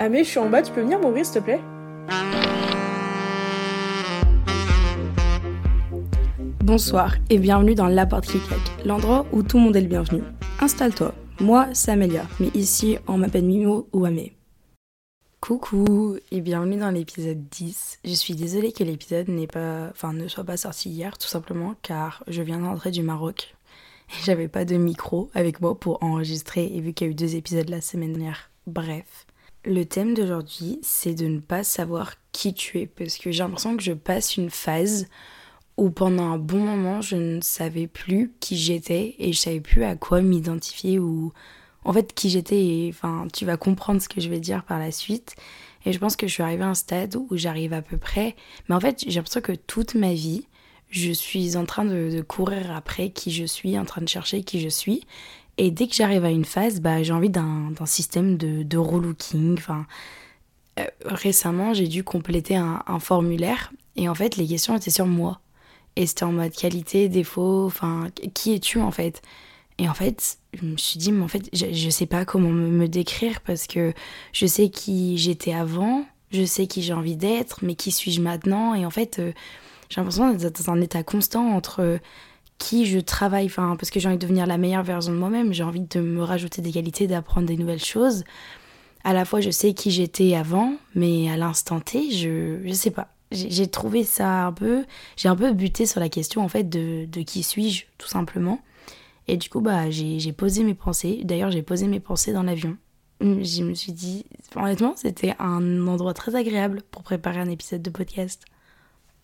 Ah mais je suis en bas, tu peux venir m'ouvrir s'il te plaît? Bonsoir et bienvenue dans La Porte qui claque, l'endroit où tout le monde est le bienvenu. Installe-toi, moi c'est Amélia, mais ici on m'appelle Mimo ou Amé. Coucou et bienvenue dans l'épisode 10. Je suis désolée que l'épisode n'est pas, enfin, ne soit pas sorti hier, tout simplement car je viens d'entrer du Maroc et j'avais pas de micro avec moi pour enregistrer et vu qu'il y a eu deux épisodes la semaine dernière. Bref. Le thème d'aujourd'hui, c'est de ne pas savoir qui tu es parce que j'ai l'impression que je passe une phase où pendant un bon moment, je ne savais plus qui j'étais et je savais plus à quoi m'identifier ou en fait qui j'étais enfin tu vas comprendre ce que je vais dire par la suite. Et je pense que je suis arrivée à un stade où j'arrive à peu près. Mais en fait j'ai l'impression que toute ma vie je suis en train de, courir après qui je suis en train de chercher qui je suis et dès que j'arrive à une phase, bah, j'ai envie d'un système de, de relooking. Enfin, euh, récemment, j'ai dû compléter un, formulaire et en fait, les questions étaient sur moi. Et c'était en mode qualité, défaut, enfin, qui es-tu en fait? Et en fait, je me suis dit, mais en fait, je, je sais pas comment me, me décrire parce que je sais qui j'étais avant, je sais qui j'ai envie d'être, mais qui suis-je maintenant? Et en fait, euh, j'ai l'impression d'être dans un état constant entre qui je travaille, enfin, parce que j'ai envie de devenir la meilleure version de moi-même, j'ai envie de me rajouter des qualités, d'apprendre des nouvelles choses. À la fois, je sais qui j'étais avant, mais à l'instant T, je, je sais pas. J'ai trouvé ça un peu, j'ai un peu buté sur la question en fait de, de qui suis-je, tout simplement. Et du coup, bah, j'ai posé mes pensées. D'ailleurs, j'ai posé mes pensées dans l'avion. Je me suis dit, honnêtement, c'était un endroit très agréable pour préparer un épisode de podcast.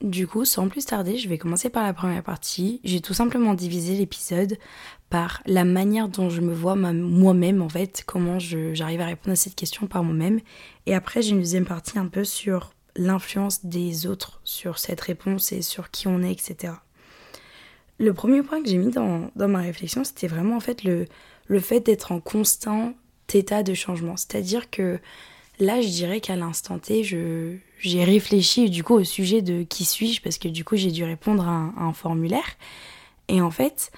Du coup, sans plus tarder, je vais commencer par la première partie. J'ai tout simplement divisé l'épisode par la manière dont je me vois moi-même, en fait, comment j'arrive à répondre à cette question par moi-même. Et après, j'ai une deuxième partie un peu sur l'influence des autres sur cette réponse et sur qui on est, etc. Le premier point que j'ai mis dans, ma réflexion, c'était vraiment en fait le fait d'être en constant état de changement. C'est-à-dire que là, je dirais qu'à l'instant T, je, j'ai réfléchi du coup au sujet de qui suis-je parce que du coup j'ai dû répondre à un, formulaire. Et en fait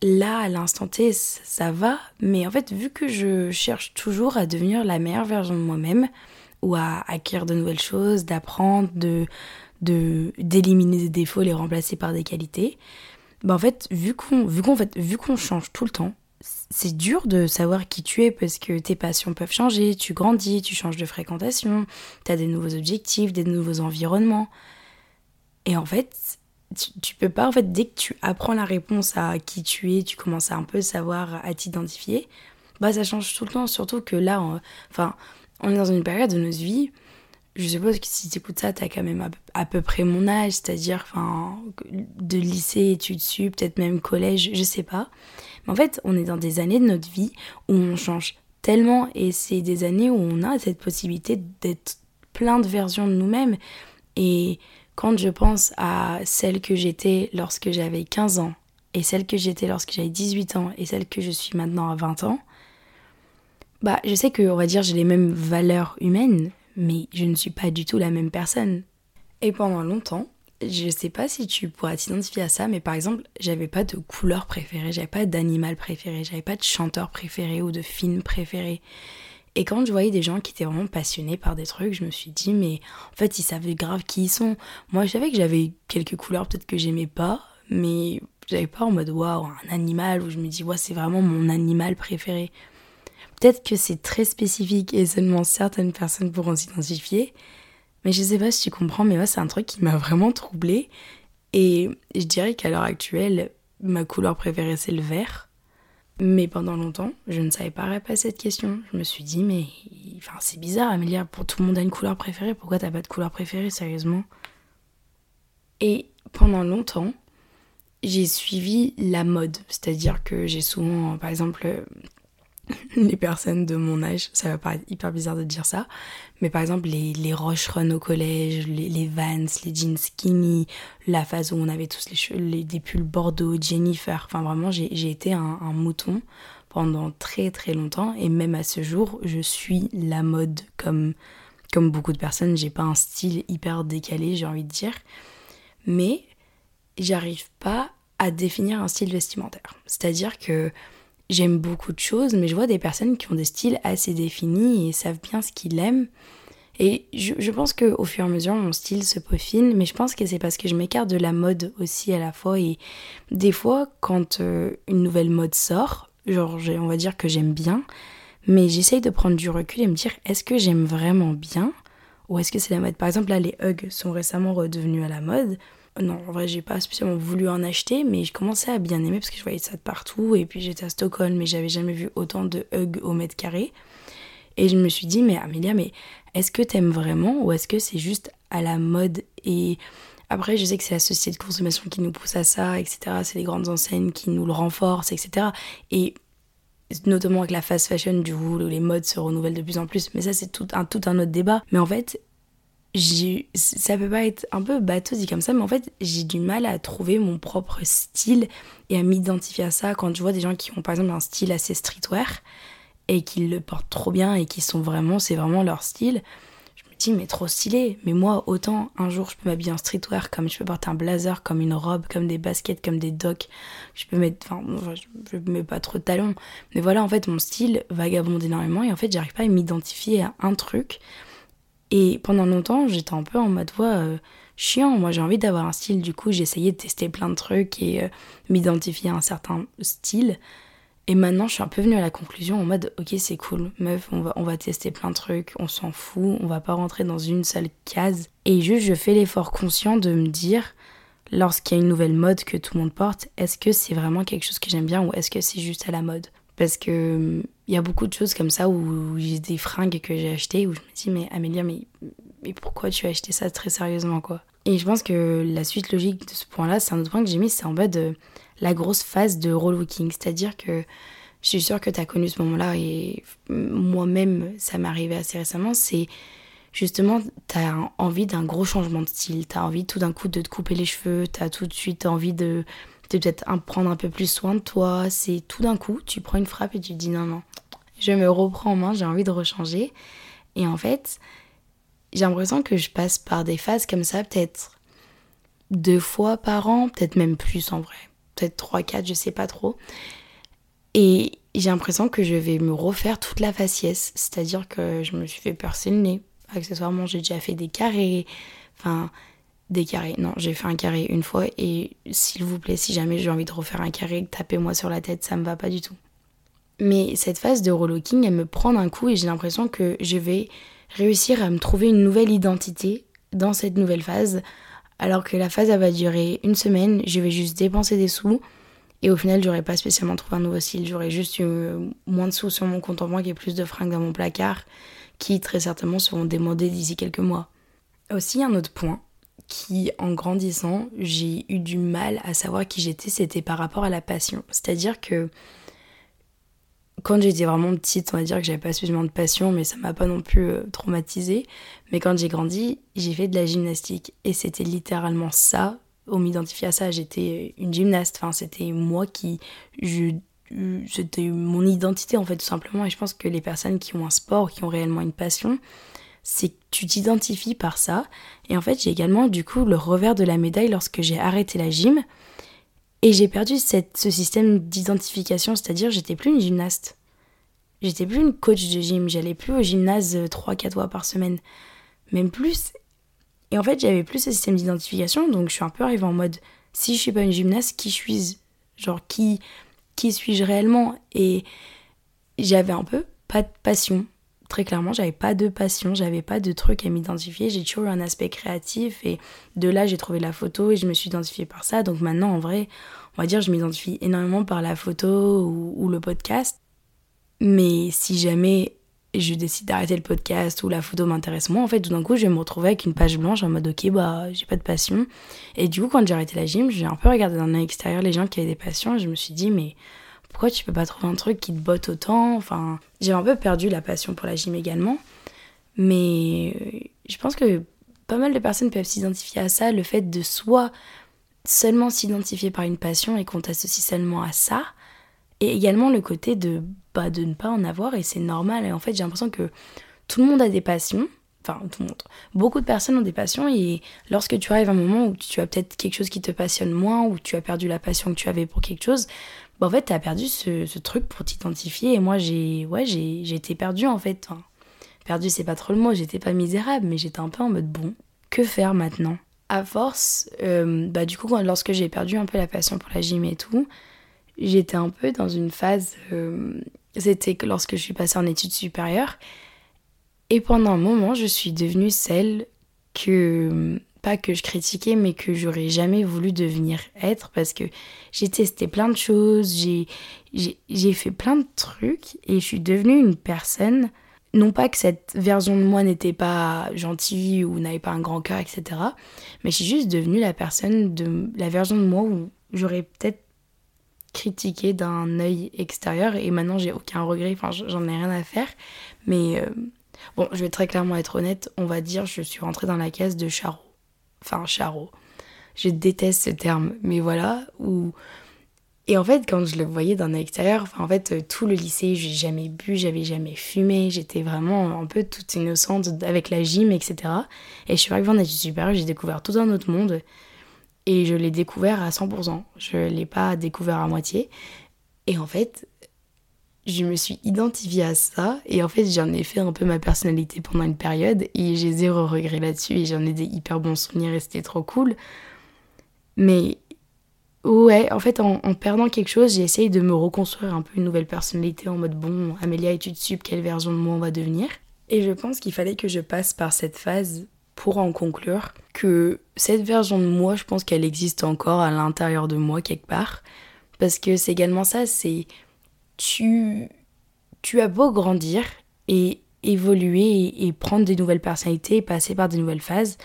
là à l'instant T ça va mais en fait vu que je cherche toujours à devenir la meilleure version de moi-même ou à acquérir de nouvelles choses d'apprendre de de d'éliminer des défauts les remplacer par des qualités bah en fait vu qu'on vu qu'on fait vu qu'on change tout le temps c'est dur de savoir qui tu es parce que tes passions peuvent changer, tu grandis, tu changes de fréquentation, tu as des nouveaux objectifs, des nouveaux environnements. Et en fait, tu, peux pas, en fait, dès que tu apprends la réponse à qui tu es, tu commences à un peu savoir, à t'identifier, bah ça change tout le temps, surtout que là, on, enfin, on est dans une période de notre vie, je suppose que si tu écoutes ça, tu as quand même à, peu près mon âge, c'est-à-dire de lycée, études sup, peut-être même collège, je sais pas. En fait, on est dans des années de notre vie où on change tellement et c'est des années où on a cette possibilité d'être plein de versions de nous-mêmes. Et quand je pense à celle que j'étais lorsque j'avais 15 ans et celle que j'étais lorsque j'avais 18 ans et celle que je suis maintenant à 20 ans, bah je sais que on va dire j'ai les mêmes valeurs humaines, mais je ne suis pas du tout la même personne. Et pendant longtemps, je sais pas si tu pourras t'identifier à ça, mais par exemple, j'avais pas de couleur préférée, j'avais pas d'animal préféré, j'avais pas de chanteur préféré ou de film préféré. Et quand je voyais des gens qui étaient vraiment passionnés par des trucs, je me suis dit, mais en fait, ils savaient grave qui ils sont. Moi, je savais que j'avais quelques couleurs peut-être que j'aimais pas, mais j'avais pas en mode waouh, un animal où je me dis, ouais, c'est vraiment mon animal préféré. Peut-être que c'est très spécifique et seulement certaines personnes pourront s'identifier, mais je sais pas si tu comprends, mais moi, c'est un truc qui m'a vraiment troublée. Et je dirais qu'à l'heure actuelle, ma couleur préférée, c'est le vert. Mais pendant longtemps, je ne savais pas répondre à cette question. Je me suis dit, mais enfin, c'est bizarre, Amélia, pour tout le monde a une couleur préférée. Pourquoi t'as pas de couleur préférée, sérieusement? Et pendant longtemps, j'ai suivi la mode. C'est-à-dire que j'ai souvent, par exemple, les personnes de mon âge, ça va paraître hyper bizarre de dire ça, mais par exemple les, les au collège, les, les Vans, les jeans skinny, la phase où on avait tous les les, des pulls Bordeaux, Jennifer, enfin vraiment j'ai été un, un, mouton pendant très très longtemps. Et même à ce jour je suis la mode comme, comme beaucoup de personnes, j'ai pas un style hyper décalé j'ai envie de dire, mais j'arrive pas à définir un style vestimentaire, c'est-à-dire que j'aime beaucoup de choses, mais je vois des personnes qui ont des styles assez définis et savent bien ce qu'ils aiment. Et je, je pense qu'au fur et à mesure, mon style se peaufine, mais je pense que c'est parce que je m'écarte de la mode aussi à la fois. Et des fois, quand euh, une nouvelle mode sort, genre, on va dire que j'aime bien, mais j'essaye de prendre du recul et me dire est-ce que j'aime vraiment bien ou est-ce que c'est la mode? Par exemple, là, les Hugs sont récemment redevenus à la mode. Non, en vrai, j'ai pas spécialement voulu en acheter, mais je commençais à bien aimer parce que je voyais ça de partout. Et puis j'étais à Stockholm, mais j'avais jamais vu autant de Hugs au mètre carré. Et je me suis dit, mais Amélia, mais est-ce que t'aimes vraiment ou est-ce que c'est juste à la mode? Et après, je sais que c'est la société de consommation qui nous pousse à ça, etc. C'est les grandes enseignes qui nous le renforcent, etc. Et notamment avec la fast fashion du coup, où les modes se renouvellent de plus en plus. Mais ça, c'est tout un, tout un autre débat. Mais en fait, ça peut pas être un peu bateau dit comme ça, mais en fait, j'ai du mal à trouver mon propre style et à m'identifier à ça quand je vois des gens qui ont par exemple un style assez streetwear et qu'ils le portent trop bien et qui sont vraiment, c'est vraiment leur style. Je me dis, mais trop stylé. Mais moi, autant un jour je peux m'habiller en streetwear, comme je peux porter un blazer, comme une robe, comme des baskets, comme des docks. Je peux mettre, enfin, je mets pas trop de talons. Mais voilà, en fait, mon style vagabonde énormément et en fait, j'arrive pas à m'identifier à un truc. Et pendant longtemps, j'étais un peu en mode, voix euh, chiant. Moi, j'ai envie d'avoir un style. Du coup, j'essayais de tester plein de trucs et euh, m'identifier à un certain style. Et maintenant, je suis un peu venue à la conclusion en mode, ok, c'est cool, meuf, on va, on va tester plein de trucs, on s'en fout, on va pas rentrer dans une seule case. Et juste, je fais l'effort conscient de me dire, lorsqu'il y a une nouvelle mode que tout le monde porte, est-ce que c'est vraiment quelque chose que j'aime bien ou est-ce que c'est juste à la mode? Parce que il y a beaucoup de choses comme ça où j'ai des fringues que j'ai achetées où je me dis, mais Amélia, mais, mais pourquoi tu as acheté ça très sérieusement, quoi? Et je pense que la suite logique de ce point-là, c'est un autre point que j'ai mis, c'est en mode. De, la grosse phase de relooking. C'est-à-dire que je suis sûre que tu as connu ce moment-là et moi-même, ça m'est arrivé assez récemment. C'est justement, tu as envie d'un gros changement de style. Tu as envie tout d'un coup de te couper les cheveux. Tu as tout de suite envie de, peut-être prendre un peu plus soin de toi. C'est tout d'un coup, tu prends une frappe et tu dis non, non, je me reprends en main, j'ai envie de rechanger. Et en fait, j'ai l'impression que je passe par des phases comme ça, peut-être deux fois par an, peut-être même plus en vrai peut-être 3, 4, je sais pas trop. Et j'ai l'impression que je vais me refaire toute la faciès. C'est-à-dire que je me suis fait percer le nez. Accessoirement, j'ai déjà fait des carrés. Enfin, des carrés. Non, j'ai fait un carré une fois. Et s'il vous plaît, si jamais j'ai envie de refaire un carré, tapez-moi sur la tête, ça me va pas du tout. Mais cette phase de relooking, elle me prend un coup et j'ai l'impression que je vais réussir à me trouver une nouvelle identité dans cette nouvelle phase alors que la phase elle va durer une semaine, je vais juste dépenser des sous et au final j'aurais pas spécialement trouvé un nouveau style, j'aurais juste eu euh, moins de sous sur mon compte en banque et plus de fringues dans mon placard qui très certainement seront demandées d'ici quelques mois. Aussi un autre point qui en grandissant j'ai eu du mal à savoir qui j'étais, c'était par rapport à la passion. C'est-à-dire que quand j'étais vraiment petite, on va dire que j'avais pas suffisamment de passion, mais ça m'a pas non plus euh, traumatisée. Mais quand j'ai grandi, j'ai fait de la gymnastique et c'était littéralement ça. On m'identifiait à ça, j'étais une gymnaste. Enfin, c'était moi qui. c'était mon identité en fait, tout simplement. Et je pense que les personnes qui ont un sport, qui ont réellement une passion, c'est que tu t'identifies par ça. Et en fait, j'ai également du coup le revers de la médaille lorsque j'ai arrêté la gym. Et j'ai perdu cette, ce système d'identification, c'est-à-dire j'étais plus une gymnaste. J'étais plus une coach de gym, j'allais plus au gymnase 3-4 euh, fois par semaine, même plus. Et en fait, j'avais plus ce système d'identification, donc je suis un peu arrivée en mode si je suis pas une gymnaste, qui suis-je? Genre, qui, qui suis-je réellement? Et j'avais un peu pas de passion. Très clairement, j'avais pas de passion, j'avais pas de truc à m'identifier. J'ai toujours eu un aspect créatif et de là, j'ai trouvé la photo et je me suis identifiée par ça. Donc maintenant, en vrai, on va dire, je m'identifie énormément par la photo ou le podcast. Mais si jamais je décide d'arrêter le podcast ou la photo m'intéresse moins, en fait, tout d'un coup, je vais me retrouver avec une page blanche en mode ok, bah, j'ai pas de passion. Et du coup, quand j'ai arrêté la gym, j'ai un peu regardé d'un œil extérieur les gens qui avaient des passions et je me suis dit, mais pourquoi tu peux pas trouver un truc qui te botte autant? Enfin, j'ai un peu perdu la passion pour la gym également. Mais euh, je pense que pas mal de personnes peuvent s'identifier à ça, le fait de soit seulement s'identifier par une passion et qu'on t'associe seulement à ça, et également le côté de, bah, de ne pas en avoir et c'est normal. Et en fait, j'ai l'impression que tout le monde a des passions. Enfin, tout le monde. Beaucoup de personnes ont des passions et lorsque tu arrives à un moment où tu as peut-être quelque chose qui te passionne moins, ou tu as perdu la passion que tu avais pour quelque chose, bah, en fait, t'as perdu ce, truc pour t'identifier. Et moi, j'ai ouais, j'ai été perdue en fait. Enfin, perdu, c'est pas trop le mot, j'étais pas misérable, mais j'étais un peu en mode bon, que faire maintenant? À force, euh, bah du coup, lorsque j'ai perdu un peu la passion pour la gym et tout, j'étais un peu dans une phase. Euh, c'était lorsque je suis passée en études supérieures. Et pendant un moment, je suis devenue celle que pas que je critiquais, mais que j'aurais jamais voulu devenir être parce que j'ai testé plein de choses, j'ai fait plein de trucs et je suis devenue une personne. Non pas que cette version de moi n'était pas gentille ou n'avait pas un grand cœur, etc. Mais je suis juste devenue la personne de la version de moi où j'aurais peut-être critiqué d'un œil extérieur et maintenant j'ai aucun regret, enfin j'en ai rien à faire. Mais euh, bon, je vais très clairement être honnête, on va dire je suis rentrée dans la case de Charo enfin charo. Je déteste ce terme, mais voilà. Et en fait, quand je le voyais d'un extérieur, enfin, en fait, tout le lycée, j'ai jamais bu, j'avais jamais fumé, j'étais vraiment un peu toute innocente avec la gym, etc. Et je suis arrivée en études supérieures, j'ai découvert tout un autre monde, et je l'ai découvert à 100%. Je l'ai pas découvert à moitié. Et en fait, je me suis identifiée à ça et en fait j'en ai fait un peu ma personnalité pendant une période et j'ai zéro regret là-dessus et j'en ai des hyper bons souvenirs et c'était trop cool. Mais ouais, en fait en, perdant quelque chose, j'ai essayé de me reconstruire un peu une nouvelle personnalité en mode bon, Amélia études sup, quelle version de moi on va devenir? Et je pense qu'il fallait que je passe par cette phase pour en conclure que cette version de moi, je pense qu'elle existe encore à l'intérieur de moi quelque part. Parce que c'est également ça, c'est tu, tu as beau grandir et évoluer et, prendre des nouvelles personnalités et passer par des nouvelles phases,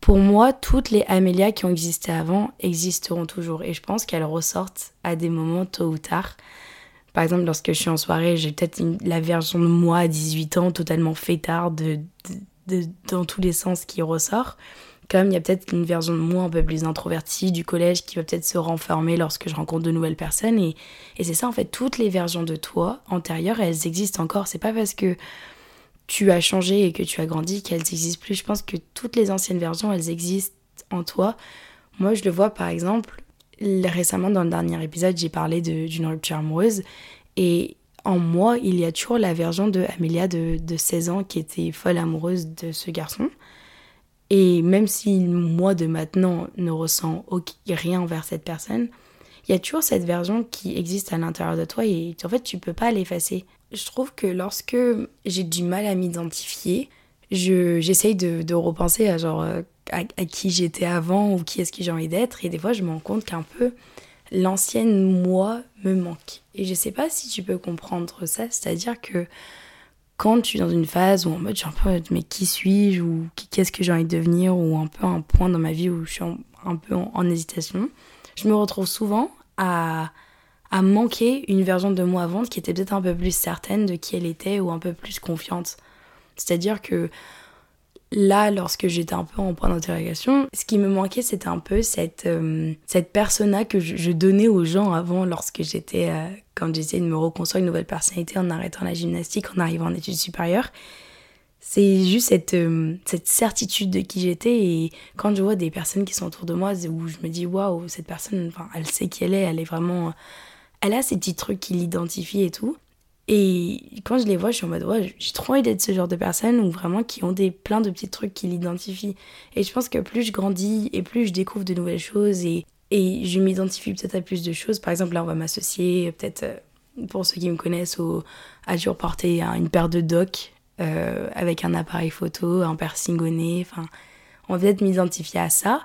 pour moi, toutes les Amélia qui ont existé avant existeront toujours. Et je pense qu'elles ressortent à des moments tôt ou tard. Par exemple, lorsque je suis en soirée, j'ai peut-être la version de moi à 18 ans totalement fêtard de, dans tous les sens qui ressort. Comme il y a peut-être une version de moi un peu plus introvertie du collège qui va peut-être se renfermer lorsque je rencontre de nouvelles personnes. Et, c'est ça, en fait, toutes les versions de toi antérieures, elles existent encore. C'est pas parce que tu as changé et que tu as grandi qu'elles n'existent plus. Je pense que toutes les anciennes versions, elles existent en toi. Moi, je le vois par exemple, récemment dans le dernier épisode, j'ai parlé d'une rupture amoureuse. Et en moi, il y a toujours la version de Amélia de, de 16 ans qui était folle amoureuse de ce garçon. Et même si moi de maintenant ne ressens rien envers cette personne, il y a toujours cette version qui existe à l'intérieur de toi et en fait tu peux pas l'effacer. Je trouve que lorsque j'ai du mal à m'identifier, j'essaye de, de, repenser à genre euh, à, qui j'étais avant ou qui est-ce que j'ai envie d'être et des fois je me rends compte qu'un peu l'ancienne moi me manque. Et je sais pas si tu peux comprendre ça, c'est-à-dire que quand je suis dans une phase où en mode je un peu mais qui suis-je ou qu'est-ce que j'ai envie de devenir ou un peu un point dans ma vie où je suis un peu en, hésitation, je me retrouve souvent à, à manquer une version de moi avant qui était peut-être un peu plus certaine de qui elle était ou un peu plus confiante. C'est-à-dire que là, lorsque j'étais un peu en point d'interrogation, ce qui me manquait, c'était un peu cette, euh, cette persona que je, donnais aux gens avant, lorsque j'étais, euh, quand j'essayais de me reconstruire une nouvelle personnalité en arrêtant la gymnastique, en arrivant en études supérieures. C'est juste cette, euh, cette certitude de qui j'étais et quand je vois des personnes qui sont autour de moi où je me dis waouh, cette personne, elle sait qui elle est, elle est vraiment. Elle a ces petits trucs qui l'identifient et tout. Et quand je les vois, je suis en mode, ouais, j'ai trop envie d'être ce genre de personne ou vraiment qui ont des, plein de petits trucs qui l'identifient. Et je pense que plus je grandis et plus je découvre de nouvelles choses et, et je m'identifie peut-être à plus de choses. Par exemple, là, on va m'associer, peut-être euh, pour ceux qui me connaissent, au, à toujours porter une paire de docks euh, avec un appareil photo, un piercing au nez. Enfin, on va peut-être m'identifier à ça.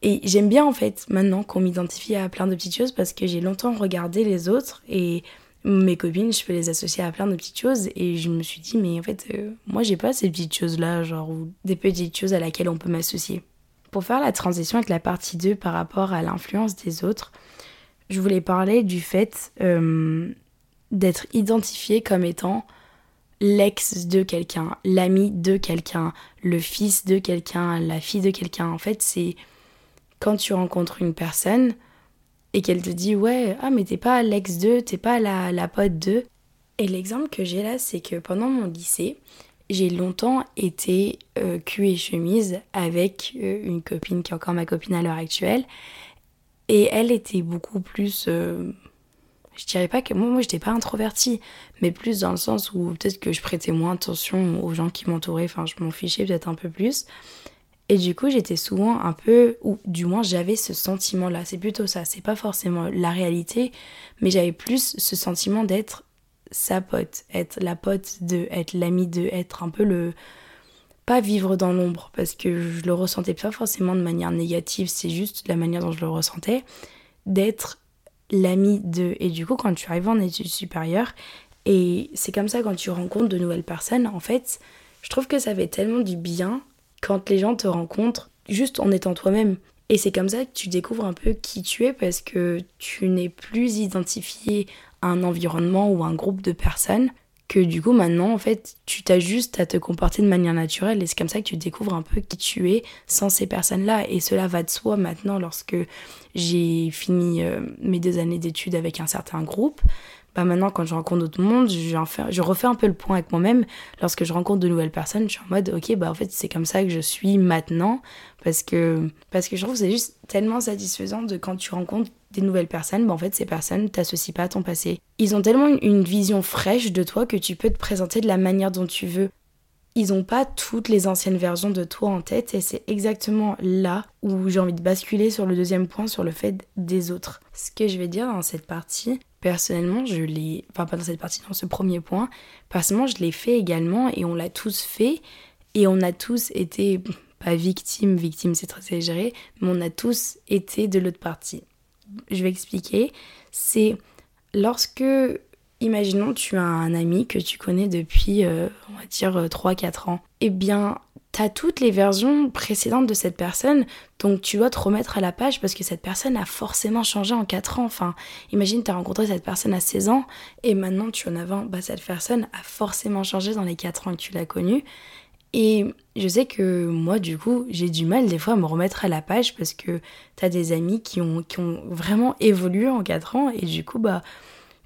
Et j'aime bien en fait maintenant qu'on m'identifie à plein de petites choses parce que j'ai longtemps regardé les autres et mes copines, je peux les associer à plein de petites choses. Et je me suis dit, mais en fait, euh, moi, j'ai pas ces petites choses-là, genre, ou des petites choses à laquelle on peut m'associer. Pour faire la transition avec la partie 2 par rapport à l'influence des autres, je voulais parler du fait euh, d'être identifié comme étant l'ex de quelqu'un, l'ami de quelqu'un, le fils de quelqu'un, la fille de quelqu'un. En fait, c'est quand tu rencontres une personne, et qu'elle te dit ouais ah mais t'es pas l'ex 2 t'es pas la, la pote 2 et l'exemple que j'ai là c'est que pendant mon lycée j'ai longtemps été euh, cul et chemise avec euh, une copine qui est encore ma copine à l'heure actuelle Et elle était beaucoup plus. Euh, je dirais pas que moi, moi j'étais pas introvertie, mais plus dans le sens où peut-être que je prêtais moins attention aux gens qui m'entouraient, enfin je m'en fichais peut-être un peu plus. Et du coup, j'étais souvent un peu, ou du moins j'avais ce sentiment-là, c'est plutôt ça, c'est pas forcément la réalité, mais j'avais plus ce sentiment d'être sa pote, être la pote de, être l'ami de, être un peu le. Pas vivre dans l'ombre, parce que je le ressentais pas forcément de manière négative, c'est juste la manière dont je le ressentais, d'être l'ami de. Et du coup, quand tu arrives en études supérieures, et c'est comme ça quand tu rencontres de nouvelles personnes, en fait, je trouve que ça fait tellement du bien quand les gens te rencontrent juste en étant toi-même. Et c'est comme ça que tu découvres un peu qui tu es parce que tu n'es plus identifié à un environnement ou un groupe de personnes que du coup maintenant en fait tu t'ajustes à te comporter de manière naturelle et c'est comme ça que tu découvres un peu qui tu es sans ces personnes-là et cela va de soi maintenant lorsque j'ai fini euh, mes deux années d'études avec un certain groupe bah maintenant quand je rencontre d'autres mondes, je, refais un peu le point avec moi-même. Lorsque je rencontre de nouvelles personnes, je suis en mode ok bah en fait c'est comme ça que je suis maintenant parce que parce que je trouve que c'est juste tellement satisfaisant de quand tu rencontres des nouvelles personnes, bah en fait ces personnes t'associent pas à ton passé. Ils ont tellement une vision fraîche de toi que tu peux te présenter de la manière dont tu veux ils n'ont pas toutes les anciennes versions de toi en tête et c'est exactement là où j'ai envie de basculer sur le deuxième point sur le fait des autres. Ce que je vais dire dans cette partie, personnellement, je l'ai, pas dans cette partie, dans ce premier point, personnellement, je l'ai fait également et on l'a tous fait et on a tous été, pas victimes, victimes c'est très exagéré, mais on a tous été de l'autre partie. Je vais expliquer, c'est lorsque Imaginons tu as un ami que tu connais depuis, euh, on va dire, 3-4 euh, ans. Eh bien, tu as toutes les versions précédentes de cette personne, donc tu dois te remettre à la page parce que cette personne a forcément changé en 4 ans. Enfin, imagine, tu as rencontré cette personne à 16 ans et maintenant tu en as 20. Bah, cette personne a forcément changé dans les 4 ans que tu l'as connue. Et je sais que moi, du coup, j'ai du mal des fois à me remettre à la page parce que tu as des amis qui ont, qui ont vraiment évolué en 4 ans et du coup, bah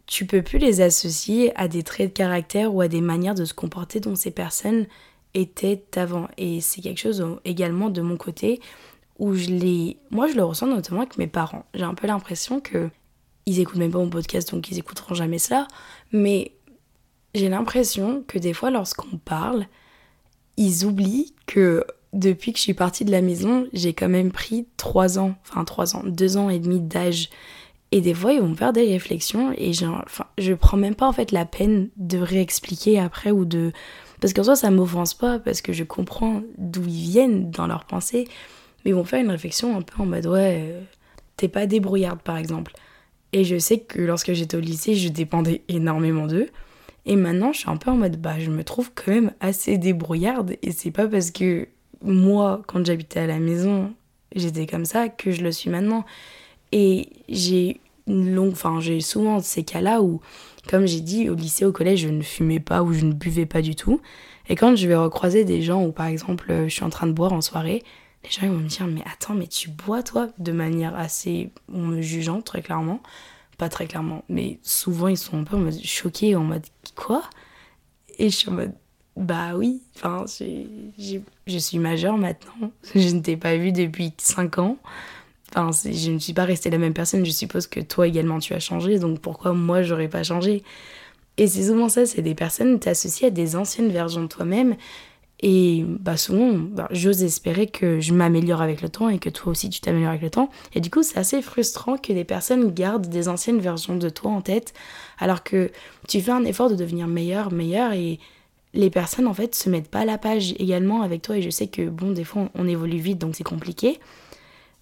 tu peux plus les associer à des traits de caractère ou à des manières de se comporter dont ces personnes étaient avant. Et c'est quelque chose également de mon côté où je les... Moi, je le ressens notamment avec mes parents. J'ai un peu l'impression que ils écoutent même pas mon podcast, donc ils écouteront jamais cela. Mais j'ai l'impression que des fois, lorsqu'on parle, ils oublient que depuis que je suis partie de la maison, j'ai quand même pris trois ans, enfin trois ans, deux ans et demi d'âge et des fois, ils vont faire des réflexions et enfin, je prends même pas en fait la peine de réexpliquer après ou de. Parce qu'en soi, ça m'offense pas parce que je comprends d'où ils viennent dans leurs pensées. Mais ils vont faire une réflexion un peu en mode ouais, euh, t'es pas débrouillarde par exemple. Et je sais que lorsque j'étais au lycée, je dépendais énormément d'eux. Et maintenant, je suis un peu en mode bah, je me trouve quand même assez débrouillarde. Et c'est pas parce que moi, quand j'habitais à la maison, j'étais comme ça que je le suis maintenant. Et j'ai enfin j'ai souvent ces cas-là où, comme j'ai dit, au lycée, au collège, je ne fumais pas ou je ne buvais pas du tout. Et quand je vais recroiser des gens où, par exemple, je suis en train de boire en soirée, les gens ils vont me dire mais attends mais tu bois toi de manière assez en me jugeant très clairement. Pas très clairement mais souvent ils sont un peu en choqués en mode quoi? Et je suis en mode bah oui enfin je suis majeure maintenant. Je ne t'ai pas vu depuis 5 ans Enfin, je ne suis pas restée la même personne, je suppose que toi également tu as changé, donc pourquoi moi j'aurais pas changé? Et c'est souvent ça, c'est des personnes t'associent à des anciennes versions de toi-même, et bah souvent, bah, j'ose espérer que je m'améliore avec le temps et que toi aussi tu t'améliores avec le temps. Et du coup, c'est assez frustrant que des personnes gardent des anciennes versions de toi en tête, alors que tu fais un effort de devenir meilleur, meilleur, et les personnes en fait se mettent pas à la page également avec toi. Et je sais que bon, des fois on évolue vite, donc c'est compliqué.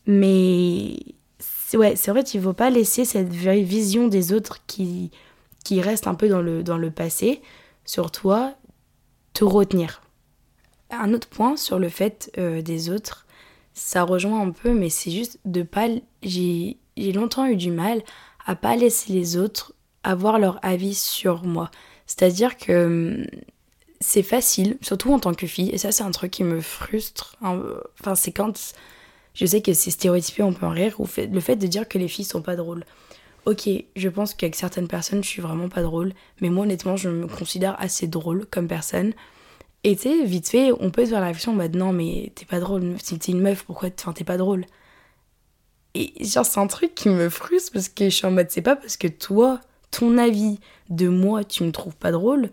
Mais ouais, c'est vrai qu'il ne faut pas laisser cette vision des autres qui, qui reste un peu dans le, dans le passé sur toi te retenir. Un autre point sur le fait euh, des autres, ça rejoint un peu, mais c'est juste de pas. J'ai longtemps eu du mal à pas laisser les autres avoir leur avis sur moi. C'est-à-dire que hum, c'est facile, surtout en tant que fille, et ça c'est un truc qui me frustre. Enfin, c'est quand je sais que c'est stéréotypé, on peut en rire, ou le fait de dire que les filles sont pas drôles. Ok, je pense qu'avec certaines personnes, je suis vraiment pas drôle, mais moi honnêtement, je me considère assez drôle comme personne. Et tu sais, vite fait, on peut se faire la réflexion mode non, mais t'es pas drôle, si t'es une meuf, pourquoi t'es pas drôle? Et genre, c'est un truc qui me frustre parce que je suis en mode, c'est pas parce que toi, ton avis de moi, tu me trouves pas drôle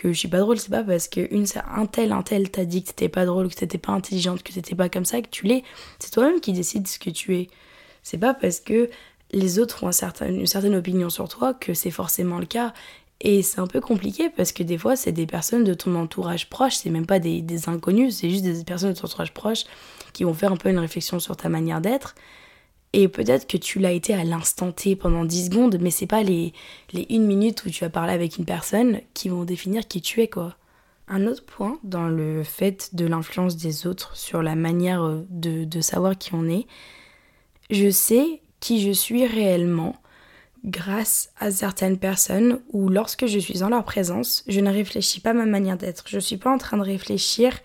que je suis pas drôle, c'est pas parce que une, un tel, un tel t'a dit que t'étais pas drôle, que t'étais pas intelligente, que t'étais pas comme ça, que tu l'es. C'est toi-même qui décides ce que tu es. C'est pas parce que les autres ont un certain, une certaine opinion sur toi que c'est forcément le cas. Et c'est un peu compliqué parce que des fois, c'est des personnes de ton entourage proche, c'est même pas des, des inconnus, c'est juste des personnes de ton entourage proche qui vont faire un peu une réflexion sur ta manière d'être. Et peut-être que tu l'as été à l'instant T pendant 10 secondes, mais c'est pas les, les une minute où tu vas parler avec une personne qui vont définir qui tu es, quoi. Un autre point dans le fait de l'influence des autres sur la manière euh, de, de savoir qui on est, je sais qui je suis réellement grâce à certaines personnes où lorsque je suis en leur présence, je ne réfléchis pas à ma manière d'être. Je ne suis pas en train de réfléchir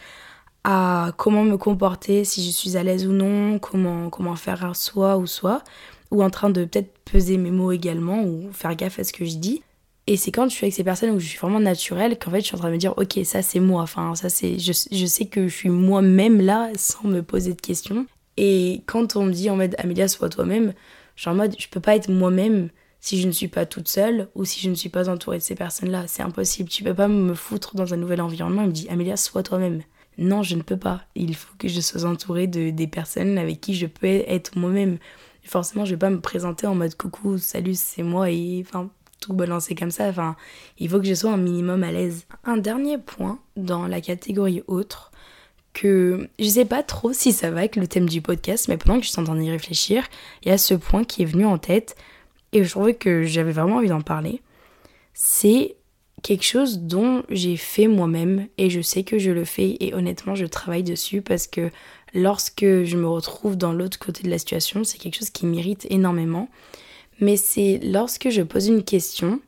à comment me comporter, si je suis à l'aise ou non, comment, comment faire un soi ou soi, ou en train de peut-être peser mes mots également, ou faire gaffe à ce que je dis. Et c'est quand je suis avec ces personnes où je suis vraiment naturelle qu'en fait je suis en train de me dire ok ça c'est moi, enfin ça c'est je, je sais que je suis moi-même là sans me poser de questions. Et quand on me dit en mode Amélia sois toi-même, je suis en mode je peux pas être moi-même si je ne suis pas toute seule ou si je ne suis pas entourée de ces personnes-là. C'est impossible. Tu peux pas me foutre dans un nouvel environnement et me dire Amélia sois toi-même non, je ne peux pas. Il faut que je sois entourée de des personnes avec qui je peux être moi-même. Forcément, je vais pas me présenter en mode coucou, salut, c'est moi et enfin tout balancer comme ça. Enfin, il faut que je sois un minimum à l'aise. Un dernier point dans la catégorie autre que je sais pas trop si ça va avec le thème du podcast, mais pendant que je suis en train d'y réfléchir, il y a ce point qui est venu en tête et je trouvais que j'avais vraiment envie d'en parler. C'est quelque chose dont j'ai fait moi-même et je sais que je le fais et honnêtement je travaille dessus parce que lorsque je me retrouve dans l'autre côté de la situation, c'est quelque chose qui m'irrite énormément. Mais c'est lorsque je pose une question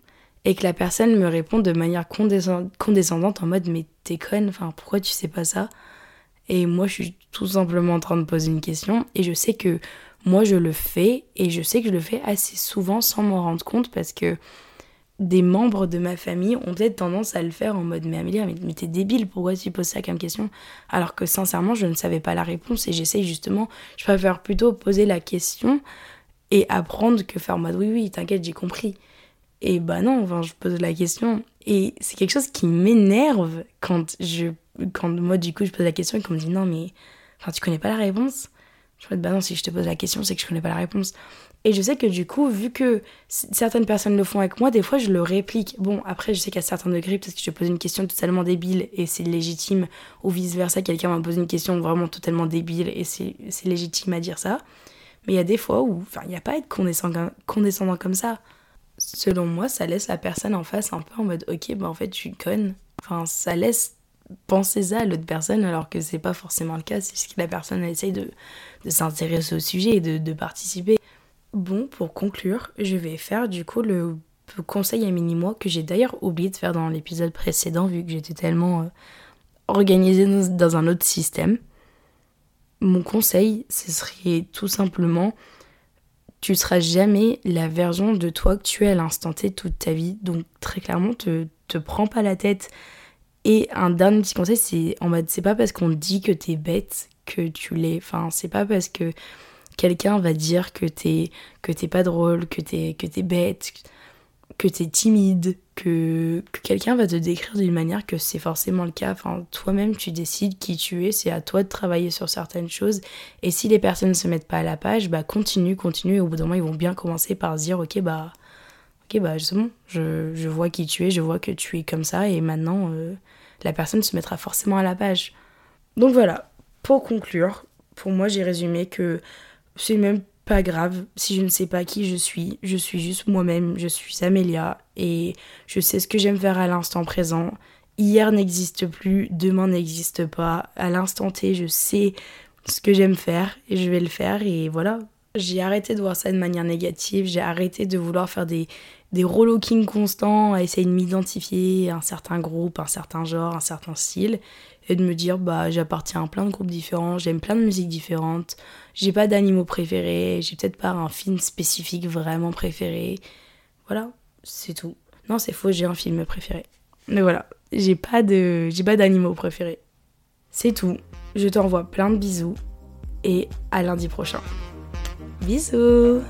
et que la personne me répond de manière condescendante en mode mais t'es conne, enfin pourquoi tu sais pas ça? Et moi je suis tout simplement en train de poser une question et je sais que moi je le fais et je sais que je le fais assez souvent sans m'en rendre compte parce que des membres de ma famille ont peut-être tendance à le faire en mode mais Amélie, mais, t'es débile, pourquoi tu poses ça comme question? Alors que sincèrement, je ne savais pas la réponse et j'essaye justement, je préfère plutôt poser la question et apprendre que faire en mode oui, oui, t'inquiète, j'ai compris. Et bah non, enfin, je pose la question. Et c'est quelque chose qui m'énerve quand je quand moi du coup je pose la question et qu'on me dit non mais enfin tu connais pas la réponse? Je me dis bah non si je te pose la question c'est que je connais pas la réponse. Et je sais que du coup, vu que certaines personnes le font avec moi, des fois je le réplique. Bon, après, je sais qu'à certains degrés, peut-être que je pose une question totalement débile et c'est légitime, ou vice-versa, quelqu'un m'a posé une question vraiment totalement débile et c'est légitime à dire ça. Mais il y a des fois où, enfin, il n'y a pas à être condescendant, comme ça. Selon moi, ça laisse la personne en face un peu en mode, ok, bah en fait, tu conne. Enfin, ça laisse penser ça à l'autre personne alors que c'est pas forcément le cas, c'est juste que la personne essaye de, s'intéresser au sujet et de participer. Bon, pour conclure, je vais faire du coup le conseil à mini-moi que j'ai d'ailleurs oublié de faire dans l'épisode précédent vu que j'étais tellement euh, organisée dans un autre système. Mon conseil, ce serait tout simplement tu seras jamais la version de toi que tu es à l'instant T toute ta vie. Donc très clairement, te, te prends pas la tête. Et un dernier petit conseil, c'est en mode c'est pas parce qu'on dit que t'es bête que tu l'es. Enfin, c'est pas parce que quelqu'un va dire que t'es que t'es pas drôle, que t'es que t'es bête, que t'es timide, que, que quelqu'un va te décrire d'une manière que c'est forcément le cas. Enfin, toi-même, tu décides qui tu es. C'est à toi de travailler sur certaines choses. Et si les personnes ne se mettent pas à la page, bah continue, continue. Et au bout d'un moment, ils vont bien commencer par se dire, ok, bah, ok, bah. Je, je, vois qui tu es, je vois que tu es comme ça. Et maintenant, euh, la personne se mettra forcément à la page. Donc voilà. Pour conclure, pour moi, j'ai résumé que c'est même pas grave si je ne sais pas qui je suis. Je suis juste moi-même, je suis Amélia et je sais ce que j'aime faire à l'instant présent. Hier n'existe plus, demain n'existe pas. À l'instant T, je sais ce que j'aime faire et je vais le faire et voilà. J'ai arrêté de voir ça de manière négative, j'ai arrêté de vouloir faire des, des relooking constants, à essayer de m'identifier à un certain groupe, un certain genre, un certain style et de me dire bah j'appartiens à plein de groupes différents, j'aime plein de musiques différentes, j'ai pas d'animaux préférés, j'ai peut-être pas un film spécifique vraiment préféré. Voilà, c'est tout. Non, c'est faux, j'ai un film préféré. Mais voilà, j'ai pas de j'ai pas d'animaux préférés. C'est tout. Je t'envoie plein de bisous et à lundi prochain. Bisous